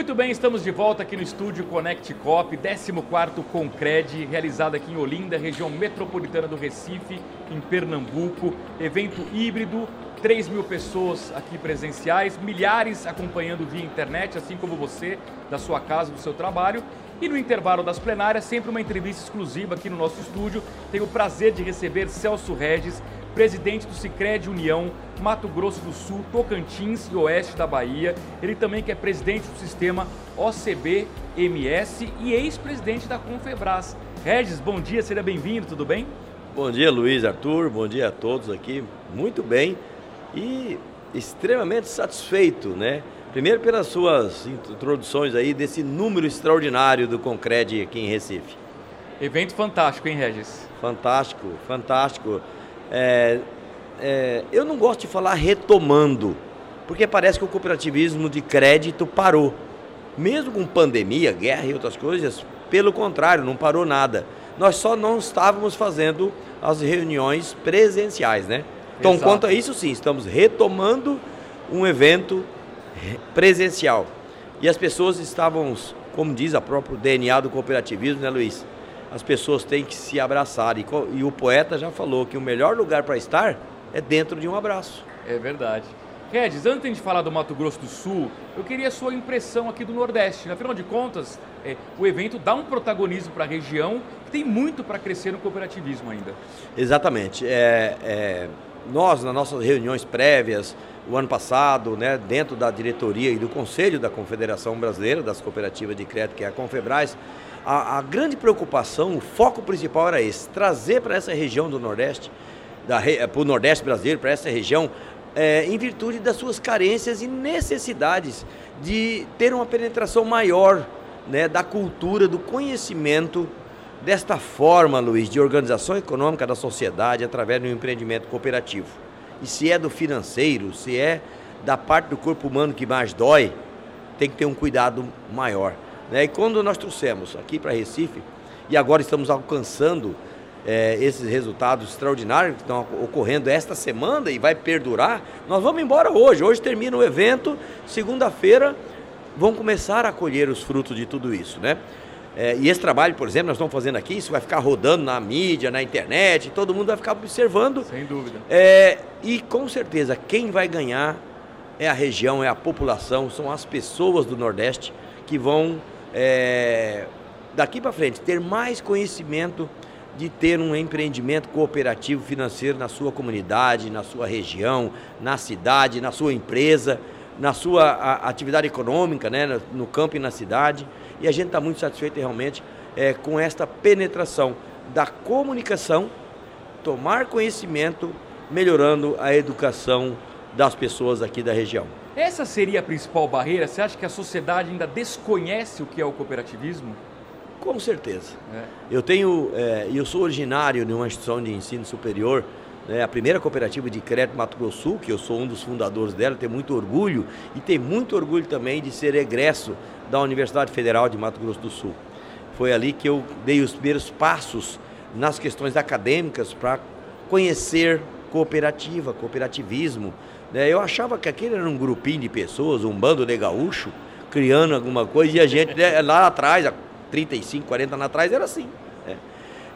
Muito bem, estamos de volta aqui no estúdio Connect Cop, 14º Concred, realizado aqui em Olinda, região metropolitana do Recife, em Pernambuco. Evento híbrido, 3 mil pessoas aqui presenciais, milhares acompanhando via internet, assim como você, da sua casa, do seu trabalho. E no intervalo das plenárias, sempre uma entrevista exclusiva aqui no nosso estúdio. Tenho o prazer de receber Celso Regis, presidente do Sicredi União, Mato Grosso do Sul, Tocantins e Oeste da Bahia. Ele também que é presidente do sistema OCB-MS e ex-presidente da Confebras. Regis, bom dia, seja bem-vindo, tudo bem? Bom dia, Luiz Arthur, bom dia a todos aqui. Muito bem e extremamente satisfeito, né? Primeiro pelas suas introduções aí desse número extraordinário do Concred aqui em Recife. Evento fantástico, hein, Regis? Fantástico, fantástico. É, é, eu não gosto de falar retomando, porque parece que o cooperativismo de crédito parou. Mesmo com pandemia, guerra e outras coisas, pelo contrário, não parou nada. Nós só não estávamos fazendo as reuniões presenciais, né? Então, Exato. quanto a isso, sim, estamos retomando um evento presencial. E as pessoas estavam, como diz a próprio DNA do cooperativismo, né, Luiz? As pessoas têm que se abraçar. E, e o poeta já falou que o melhor lugar para estar é dentro de um abraço. É verdade. Regis, antes de falar do Mato Grosso do Sul, eu queria a sua impressão aqui do Nordeste. Afinal de contas, é, o evento dá um protagonismo para a região que tem muito para crescer no cooperativismo ainda. Exatamente. É, é, nós, nas nossas reuniões prévias, o ano passado, né, dentro da diretoria e do conselho da Confederação Brasileira das Cooperativas de Crédito, que é a Confebras, a, a grande preocupação, o foco principal era esse: trazer para essa região do Nordeste, para o Nordeste brasileiro, para essa região, é, em virtude das suas carências e necessidades de ter uma penetração maior né, da cultura, do conhecimento desta forma, Luiz, de organização econômica da sociedade através do empreendimento cooperativo. E se é do financeiro, se é da parte do corpo humano que mais dói, tem que ter um cuidado maior. Né? E quando nós trouxemos aqui para Recife, e agora estamos alcançando é, esses resultados extraordinários que estão ocorrendo esta semana e vai perdurar, nós vamos embora hoje. Hoje termina o evento, segunda-feira vão começar a colher os frutos de tudo isso, né? É, e esse trabalho, por exemplo, nós estamos fazendo aqui, isso vai ficar rodando na mídia, na internet, todo mundo vai ficar observando. Sem dúvida. É, e com certeza, quem vai ganhar é a região, é a população, são as pessoas do Nordeste que vão, é, daqui para frente, ter mais conhecimento de ter um empreendimento cooperativo financeiro na sua comunidade, na sua região, na cidade, na sua empresa, na sua atividade econômica, né, no campo e na cidade. E a gente está muito satisfeito realmente é, com esta penetração da comunicação, tomar conhecimento, melhorando a educação das pessoas aqui da região. Essa seria a principal barreira? Você acha que a sociedade ainda desconhece o que é o cooperativismo? Com certeza. É. Eu tenho, é, eu sou originário de uma instituição de ensino superior, né, a primeira cooperativa de crédito Mato Grosso Sul, que eu sou um dos fundadores dela, tenho muito orgulho e tenho muito orgulho também de ser egresso da Universidade Federal de Mato Grosso do Sul. Foi ali que eu dei os primeiros passos nas questões acadêmicas para conhecer cooperativa, cooperativismo. Né? Eu achava que aquele era um grupinho de pessoas, um bando de gaúcho, criando alguma coisa, e a gente né, lá atrás, há 35, 40 anos atrás, era assim.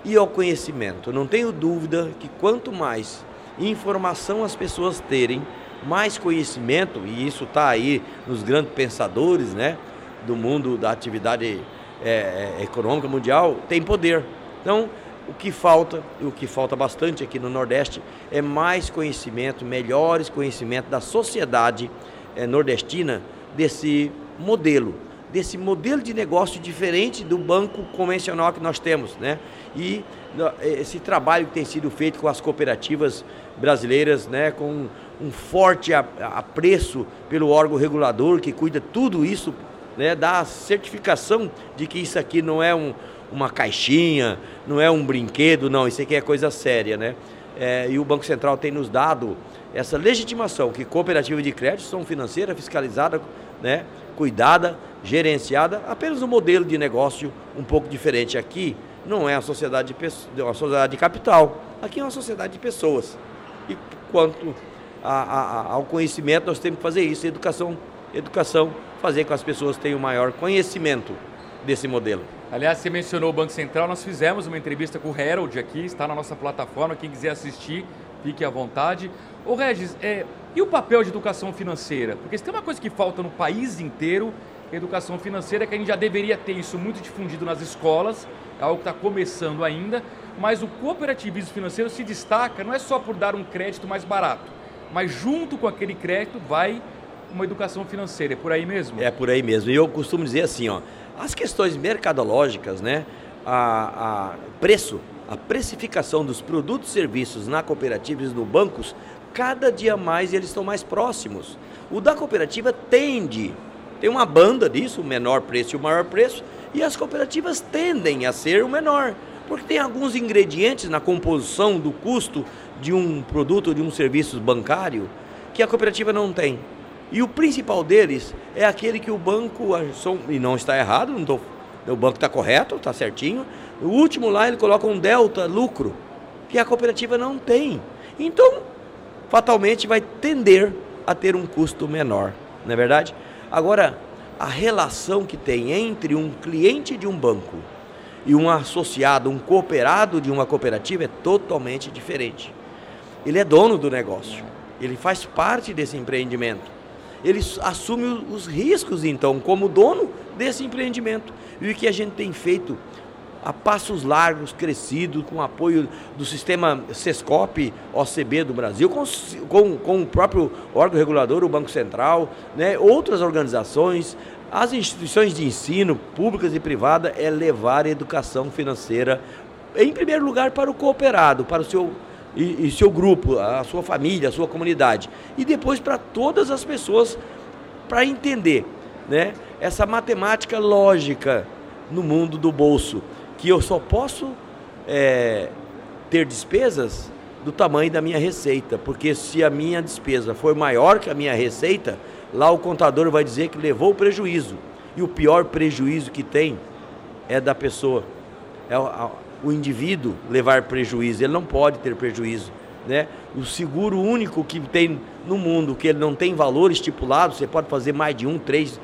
E ao conhecimento, não tenho dúvida que quanto mais informação as pessoas terem, mais conhecimento, e isso está aí nos grandes pensadores, né? do mundo da atividade é, é, econômica mundial tem poder. Então, o que falta, e o que falta bastante aqui no Nordeste, é mais conhecimento, melhores conhecimentos da sociedade é, nordestina desse modelo, desse modelo de negócio diferente do banco convencional que nós temos, né? E esse trabalho que tem sido feito com as cooperativas brasileiras, né, com um forte apreço pelo órgão regulador que cuida tudo isso né, dar a certificação de que isso aqui não é um, uma caixinha, não é um brinquedo, não, isso aqui é coisa séria, né? É, e o Banco Central tem nos dado essa legitimação que cooperativa de crédito são financeira, fiscalizada, né, cuidada, gerenciada, apenas um modelo de negócio um pouco diferente. Aqui não é uma sociedade de, uma sociedade de capital, aqui é uma sociedade de pessoas. E quanto a, a, ao conhecimento, nós temos que fazer isso. A educação educação, fazer com que as pessoas tenham maior conhecimento desse modelo. Aliás, você mencionou o Banco Central, nós fizemos uma entrevista com o Harold aqui, está na nossa plataforma, quem quiser assistir, fique à vontade. Ô Regis, é, e o papel de educação financeira? Porque se tem uma coisa que falta no país inteiro, educação financeira, que a gente já deveria ter isso muito difundido nas escolas, é algo que está começando ainda, mas o cooperativismo financeiro se destaca não é só por dar um crédito mais barato, mas junto com aquele crédito vai uma educação financeira. É por aí mesmo? É por aí mesmo. E eu costumo dizer assim, ó, as questões mercadológicas, né, a, a preço, a precificação dos produtos e serviços na cooperativa e nos bancos, cada dia mais eles estão mais próximos. O da cooperativa tende, tem uma banda disso, o menor preço e o maior preço, e as cooperativas tendem a ser o menor, porque tem alguns ingredientes na composição do custo de um produto ou de um serviço bancário que a cooperativa não tem. E o principal deles é aquele que o banco, e não está errado, não tô, o banco está correto, está certinho. O último lá ele coloca um delta lucro, que a cooperativa não tem. Então, fatalmente vai tender a ter um custo menor, não é verdade? Agora, a relação que tem entre um cliente de um banco e um associado, um cooperado de uma cooperativa é totalmente diferente. Ele é dono do negócio, ele faz parte desse empreendimento ele assume os riscos, então, como dono desse empreendimento. E o que a gente tem feito a passos largos, crescido, com apoio do sistema SESCOP, OCB do Brasil, com, com, com o próprio órgão regulador, o Banco Central, né, outras organizações, as instituições de ensino, públicas e privadas, é levar a educação financeira, em primeiro lugar, para o cooperado, para o seu e, e seu grupo, a sua família, a sua comunidade. E depois para todas as pessoas, para entender né, essa matemática lógica no mundo do bolso, que eu só posso é, ter despesas do tamanho da minha receita, porque se a minha despesa for maior que a minha receita, lá o contador vai dizer que levou o prejuízo. E o pior prejuízo que tem é da pessoa. É o indivíduo levar prejuízo, ele não pode ter prejuízo. Né? O seguro único que tem no mundo, que ele não tem valor estipulado, você pode fazer mais de um, três,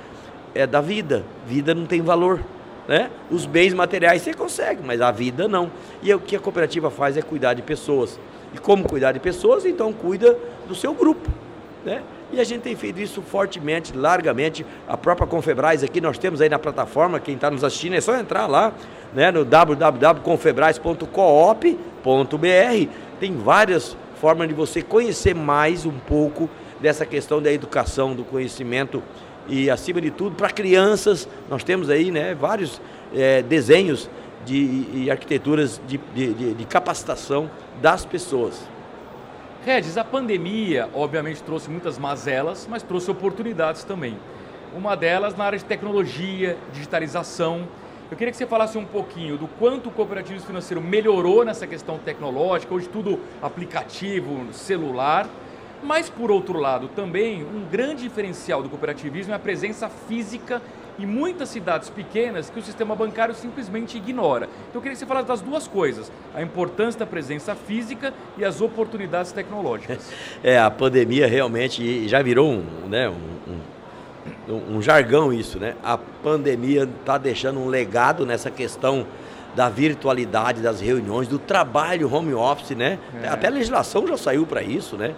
é da vida. Vida não tem valor. Né? Os bens materiais você consegue, mas a vida não. E é o que a cooperativa faz é cuidar de pessoas. E como cuidar de pessoas, então cuida do seu grupo. Né? E a gente tem feito isso fortemente, largamente. A própria Confebras aqui, nós temos aí na plataforma, quem está nos assistindo, é só entrar lá, né, no www.confebras.coop.br. Tem várias formas de você conhecer mais um pouco dessa questão da educação, do conhecimento e, acima de tudo, para crianças, nós temos aí né, vários é, desenhos de, e arquiteturas de, de, de capacitação das pessoas. Regis, a pandemia obviamente trouxe muitas mazelas, mas trouxe oportunidades também. Uma delas na área de tecnologia, digitalização. Eu queria que você falasse um pouquinho do quanto o cooperativismo financeiro melhorou nessa questão tecnológica, hoje tudo aplicativo, celular. Mas, por outro lado, também um grande diferencial do cooperativismo é a presença física e muitas cidades pequenas que o sistema bancário simplesmente ignora. Então eu queria que você falasse das duas coisas, a importância da presença física e as oportunidades tecnológicas. É, a pandemia realmente já virou um, né, um, um, um jargão isso, né? A pandemia está deixando um legado nessa questão da virtualidade das reuniões, do trabalho home office, né? É. Até a legislação já saiu para isso, né?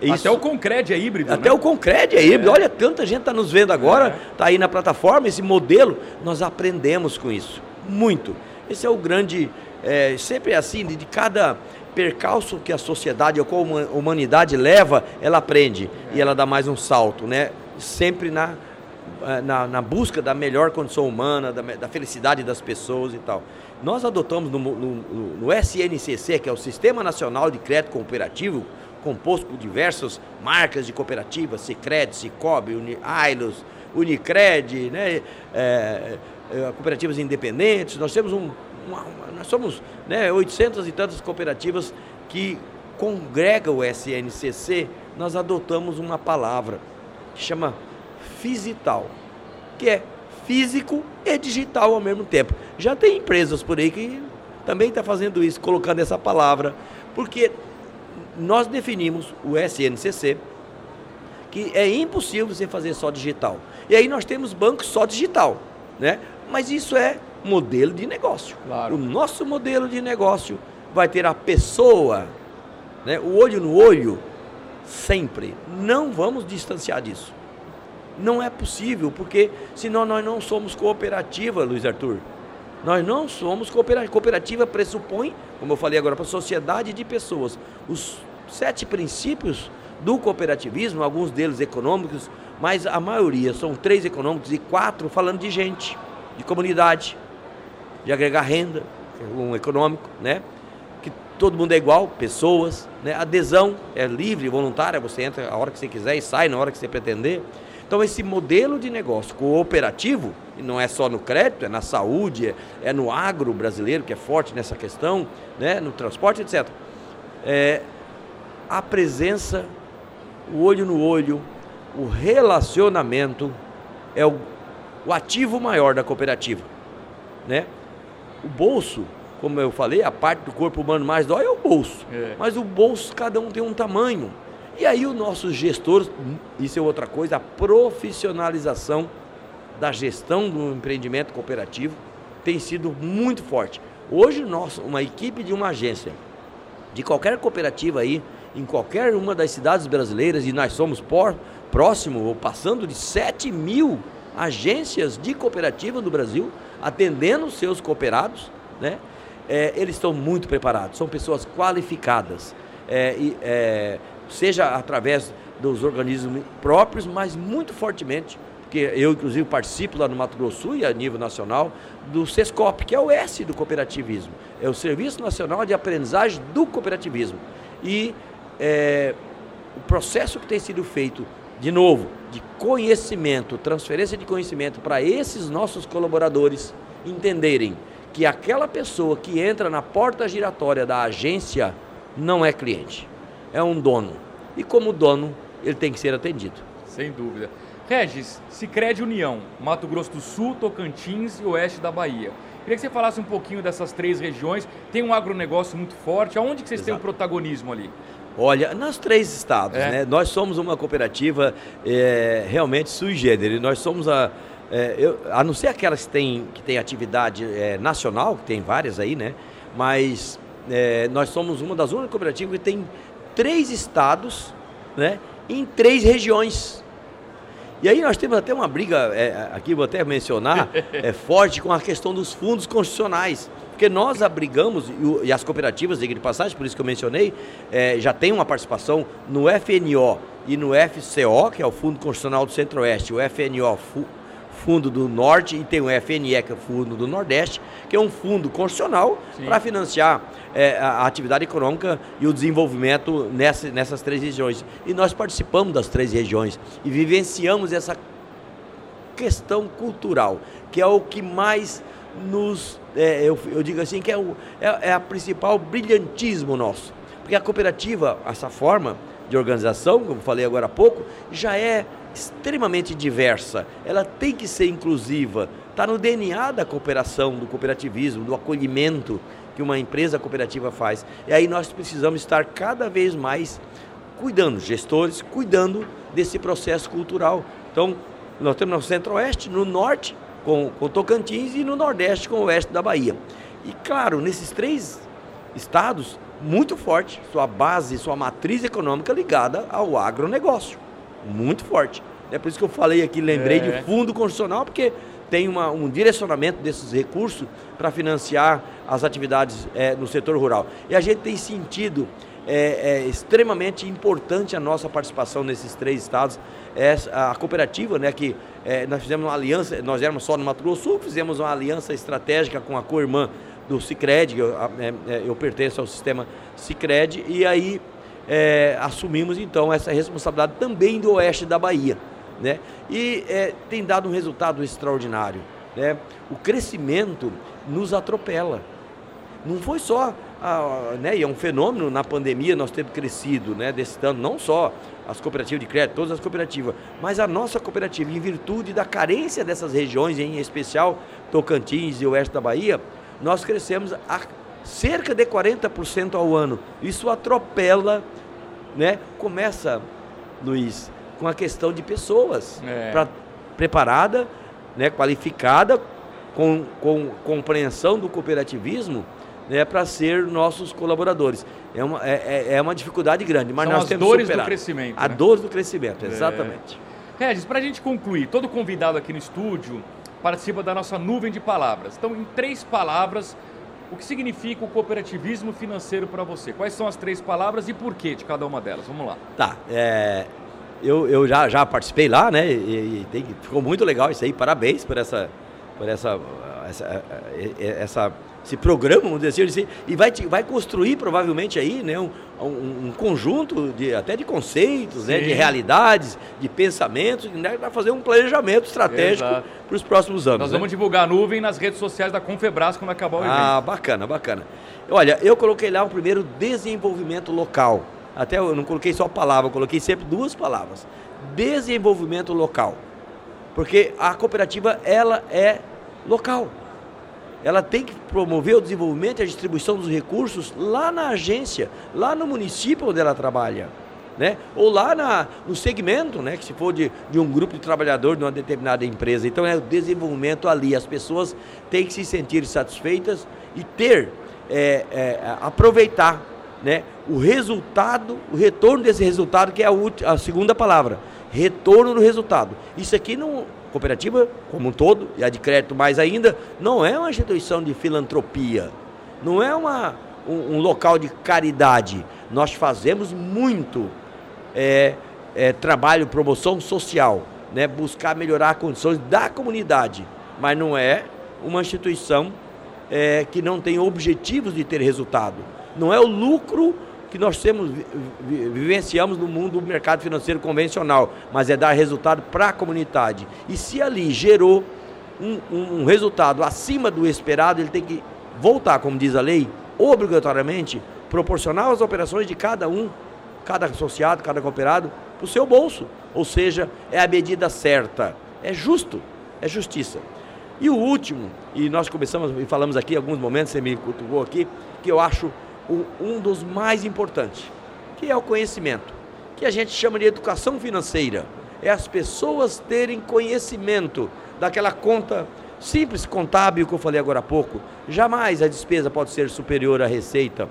Isso. Até o Concred é híbrido. Até né? o Concred é híbrido. É. Olha, tanta gente está nos vendo agora, está é. aí na plataforma, esse modelo. Nós aprendemos com isso. Muito. Esse é o grande. É, sempre é assim, de cada percalço que a sociedade ou a humanidade leva, ela aprende e ela dá mais um salto, né? Sempre na, é, na, na busca da melhor condição humana, da, da, felicidade das pessoas e tal. Nós adotamos no, no, no SNCC, que é o Sistema Nacional de Crédito Cooperativo, composto por diversas marcas de cooperativas, Cicred, Cicobi, Uni, Ailos, Unicred, né, é, é, cooperativas independentes. Nós temos um, uma, uma, nós somos né, 800 e tantas cooperativas que congregam o SNCC. Nós adotamos uma palavra que chama fisital, que é físico e digital ao mesmo tempo. Já tem empresas por aí que também estão tá fazendo isso, colocando essa palavra, porque nós definimos o SNCC, que é impossível você fazer só digital. E aí nós temos bancos só digital, né? Mas isso é modelo de negócio. Claro. O nosso modelo de negócio vai ter a pessoa, né, o olho no olho, sempre. Não vamos distanciar disso. Não é possível, porque senão nós não somos cooperativa, Luiz Arthur. Nós não somos cooperativa. Cooperativa pressupõe, como eu falei agora, para a sociedade de pessoas. Os sete princípios do cooperativismo, alguns deles econômicos, mas a maioria são três econômicos e quatro falando de gente, de comunidade, de agregar renda, um econômico, né? Que todo mundo é igual, pessoas, né? Adesão é livre, voluntária, você entra a hora que você quiser e sai na hora que você pretender. Então esse modelo de negócio cooperativo, e não é só no crédito, é na saúde, é, é no agro brasileiro, que é forte nessa questão, né? no transporte, etc. É, a presença, o olho no olho, o relacionamento é o, o ativo maior da cooperativa. Né? O bolso, como eu falei, a parte do corpo humano mais dói é o bolso. É. Mas o bolso, cada um tem um tamanho. E aí os nossos gestores, isso é outra coisa, a profissionalização da gestão do empreendimento cooperativo tem sido muito forte. Hoje, nós, uma equipe de uma agência, de qualquer cooperativa aí, em qualquer uma das cidades brasileiras, e nós somos por, próximo ou passando de 7 mil agências de cooperativa no Brasil, atendendo seus cooperados, né? É, eles estão muito preparados, são pessoas qualificadas. É, e, é, seja através dos organismos próprios, mas muito fortemente, porque eu inclusive participo lá no Mato Grosso e a nível nacional do SESCOP, que é o S do cooperativismo, é o Serviço Nacional de Aprendizagem do Cooperativismo. E é, o processo que tem sido feito, de novo, de conhecimento, transferência de conhecimento para esses nossos colaboradores entenderem que aquela pessoa que entra na porta giratória da agência não é cliente é um dono. E como dono, ele tem que ser atendido. Sem dúvida. Regis, Sicredi União, Mato Grosso do Sul, Tocantins e Oeste da Bahia. Queria que você falasse um pouquinho dessas três regiões. Tem um agronegócio muito forte. Aonde que vocês Exato. têm o protagonismo ali? Olha, nos três estados, é. né? Nós somos uma cooperativa é, realmente sui generis. Nós somos a, é, eu, a não ser aquelas que têm, que têm atividade é, nacional, que tem várias aí, né? Mas é, nós somos uma das únicas cooperativas que tem três estados, né, em três regiões. E aí nós temos até uma briga, é, aqui vou até mencionar, é forte com a questão dos fundos constitucionais. Porque nós abrigamos, e, as cooperativas, de passagem, por isso que eu mencionei, é, já tem uma participação no FNO e no FCO, que é o Fundo Constitucional do Centro-Oeste, o FNO, Fundo do Norte e tem o FNE, que é o Fundo do Nordeste, que é um fundo constitucional para financiar é, a atividade econômica e o desenvolvimento nessa, nessas três regiões. E nós participamos das três regiões e vivenciamos essa questão cultural, que é o que mais nos, é, eu, eu, digo assim, que é, o, é, é a principal brilhantismo nosso. Porque a cooperativa, essa forma de organização, como falei agora há pouco, já é extremamente diversa, ela tem que ser inclusiva, está no DNA da cooperação, do cooperativismo, do acolhimento que uma empresa cooperativa faz. E aí nós precisamos estar cada vez mais cuidando, gestores, cuidando desse processo cultural. Então, nós temos no centro-oeste, no norte, com, com Tocantins, e no nordeste, com o oeste da Bahia. E claro, nesses três estados, muito forte, sua base, sua matriz econômica ligada ao agronegócio muito forte. É por isso que eu falei aqui, lembrei é. de fundo constitucional, porque tem uma, um direcionamento desses recursos para financiar as atividades é, no setor rural. E a gente tem sentido é, é, extremamente importante a nossa participação nesses três estados. É, a cooperativa, né, que é, nós fizemos uma aliança, nós éramos só no Mato Grosso Sul, fizemos uma aliança estratégica com a co-irmã do Cicred, eu, é, é, eu pertenço ao sistema Cicred, e aí é, assumimos então essa responsabilidade também do oeste da Bahia. Né? E é, tem dado um resultado extraordinário. Né? O crescimento nos atropela. Não foi só, a, né, e é um fenômeno na pandemia nós temos crescido, né, desse tanto, não só as cooperativas de crédito, todas as cooperativas, mas a nossa cooperativa, em virtude da carência dessas regiões, em especial Tocantins e oeste da Bahia, nós crescemos a cerca de 40% ao ano. Isso atropela, né? Começa, Luiz, com a questão de pessoas é. pra, preparada, né, qualificada, com, com compreensão do cooperativismo, né, para ser nossos colaboradores. É uma, é, é, é uma dificuldade grande, mas São nós as temos dores do crescimento. A né? dor do crescimento, exatamente. É. Regis, para a gente concluir, todo convidado aqui no estúdio participa da nossa nuvem de palavras. Então, em três palavras, o que significa o cooperativismo financeiro para você? Quais são as três palavras e por que de cada uma delas? Vamos lá. Tá, é, eu, eu já, já participei lá, né? E, e tem, ficou muito legal isso aí. Parabéns por essa, por essa, essa, essa esse programa, vamos dizer assim, e vai, vai construir provavelmente aí né, um, um, um conjunto de, até de conceitos, né, de realidades, de pensamentos, né, para fazer um planejamento estratégico para os próximos anos. Nós né? vamos divulgar a nuvem nas redes sociais da Confebras quando acabar o evento. Ah, bacana, bacana. Olha, eu coloquei lá o primeiro desenvolvimento local. Até eu não coloquei só a palavra, eu coloquei sempre duas palavras. Desenvolvimento local. Porque a cooperativa, ela é local ela tem que promover o desenvolvimento e a distribuição dos recursos lá na agência, lá no município onde ela trabalha. Né? Ou lá na, no segmento, né? que se for de, de um grupo de trabalhadores de uma determinada empresa. Então é o desenvolvimento ali. As pessoas têm que se sentir satisfeitas e ter, é, é, aproveitar né? o resultado, o retorno desse resultado, que é a, a segunda palavra. Retorno do resultado. Isso aqui não, cooperativa como um todo, e a de crédito mais ainda, não é uma instituição de filantropia, não é uma, um, um local de caridade. Nós fazemos muito é, é, trabalho, promoção social, né, buscar melhorar as condições da comunidade, mas não é uma instituição é, que não tem objetivos de ter resultado. Não é o lucro que nós temos, vivenciamos no mundo do mercado financeiro convencional, mas é dar resultado para a comunidade. E se ali gerou um, um, um resultado acima do esperado, ele tem que voltar, como diz a lei, obrigatoriamente, proporcionar as operações de cada um, cada associado, cada cooperado, para o seu bolso. Ou seja, é a medida certa. É justo, é justiça. E o último, e nós começamos e falamos aqui alguns momentos, você me cutucou aqui, que eu acho um dos mais importantes, que é o conhecimento, que a gente chama de educação financeira. É as pessoas terem conhecimento daquela conta simples contábil que eu falei agora há pouco. Jamais a despesa pode ser superior à receita.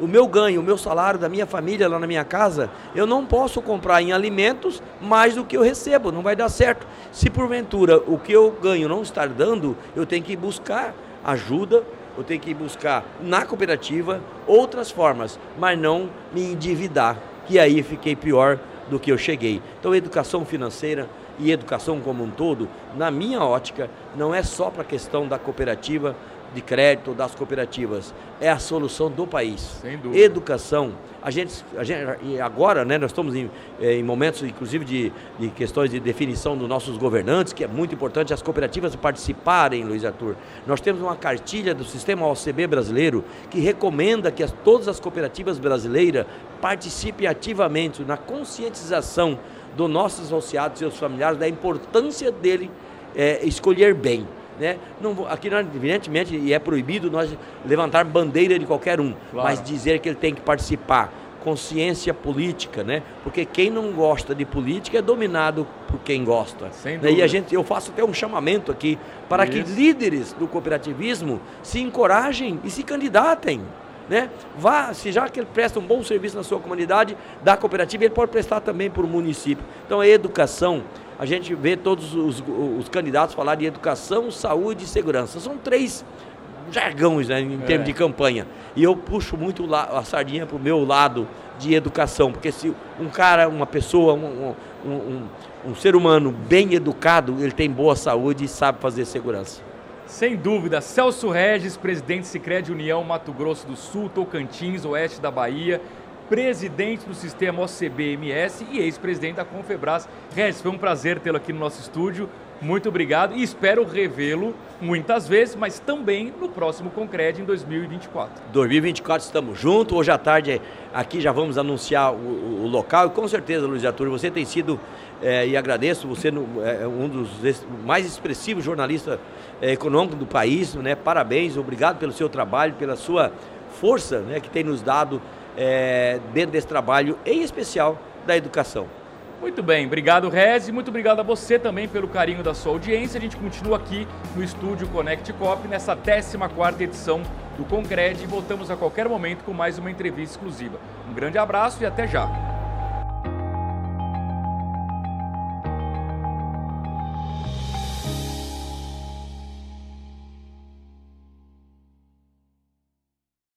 O meu ganho, o meu salário da minha família lá na minha casa, eu não posso comprar em alimentos mais do que eu recebo, não vai dar certo. Se porventura o que eu ganho não estar dando, eu tenho que buscar ajuda eu tenho que buscar na cooperativa outras formas, mas não me endividar, que aí fiquei pior do que eu cheguei. Então, educação financeira e educação como um todo, na minha ótica, não é só para a questão da cooperativa, de crédito das cooperativas. É a solução do país. Sem dúvida. Educação. A gente, a gente agora, né, nós estamos em, eh, em momentos, inclusive, de, de, questões de definição dos nossos governantes, que é muito importante as cooperativas participarem, Luiz Arthur. Nós temos uma cartilha do sistema OCB brasileiro que recomenda que as, todas as cooperativas brasileiras participem ativamente na conscientização dos nossos associados e seus familiares da importância dele é, escolher bem. Né? Não, aqui, evidentemente, e é proibido nós levantar bandeira de qualquer um, claro. mas dizer que ele tem que participar. Consciência política, né? Porque quem não gosta de política é dominado por quem gosta. Né? E a gente, eu faço até um chamamento aqui para Isso. que líderes do cooperativismo se encorajem e se candidatem. Né? Vá, se já que ele presta um bom serviço na sua comunidade, da cooperativa, ele pode prestar também para o município. Então, a educação, a gente vê todos os, os candidatos falar de educação, saúde e segurança. São três jargões né, em termos é. de campanha. E eu puxo muito a sardinha para o meu lado de educação, porque se um cara, uma pessoa, um, um, um, um ser humano bem educado, ele tem boa saúde e sabe fazer segurança. Sem dúvida, Celso Regis, presidente Sicredi União Mato Grosso do Sul, Tocantins, oeste da Bahia presidente do sistema OCBMS e ex-presidente da Confebras. Regis, foi um prazer tê-lo aqui no nosso estúdio. Muito obrigado e espero revê-lo muitas vezes, mas também no próximo Concred em 2024. 2024 estamos juntos. Hoje à tarde aqui já vamos anunciar o, o local e com certeza, Luiz Arthur, você tem sido, é, e agradeço, você é um dos mais expressivos jornalistas é, econômicos do país, né? Parabéns, obrigado pelo seu trabalho, pela sua força né, que tem nos dado é, dentro desse trabalho, em especial da educação. Muito bem, obrigado Rez e muito obrigado a você também pelo carinho da sua audiência. A gente continua aqui no estúdio Connect Cop nessa 14ª edição do Concred e voltamos a qualquer momento com mais uma entrevista exclusiva. Um grande abraço e até já.